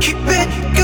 Keep it.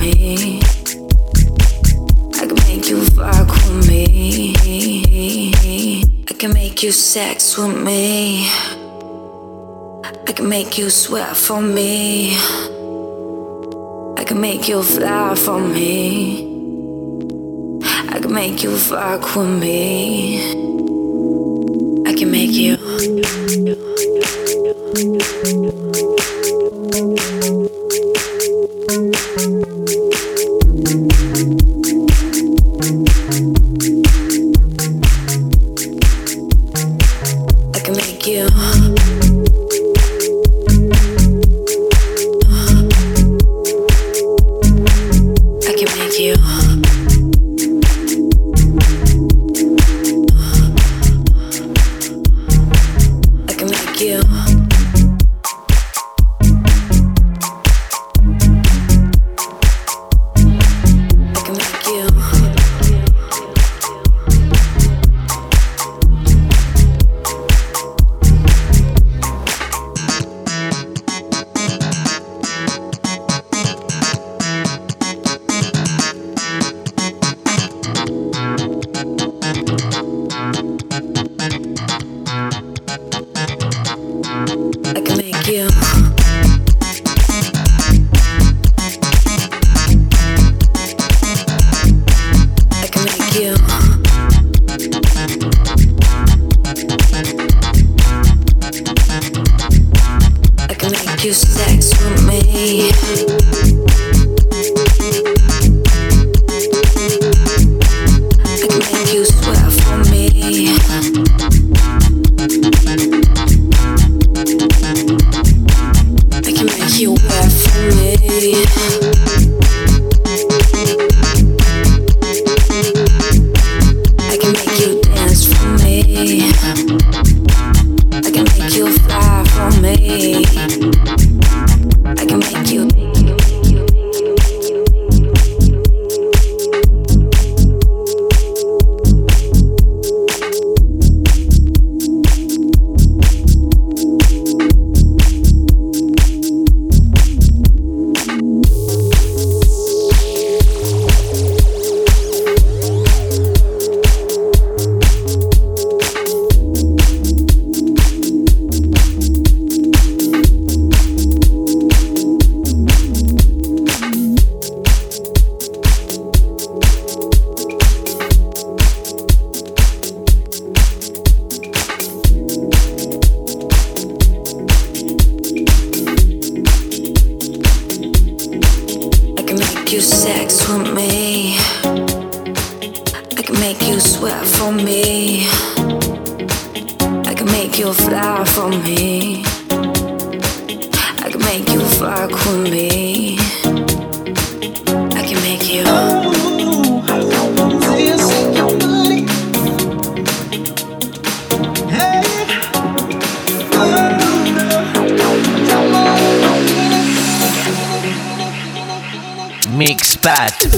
I can make you fuck with me. I can make you sex with me. I can make you sweat for me. I can make you fly for me. I can make you fuck with me. I can make you.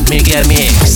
Miguel Mix.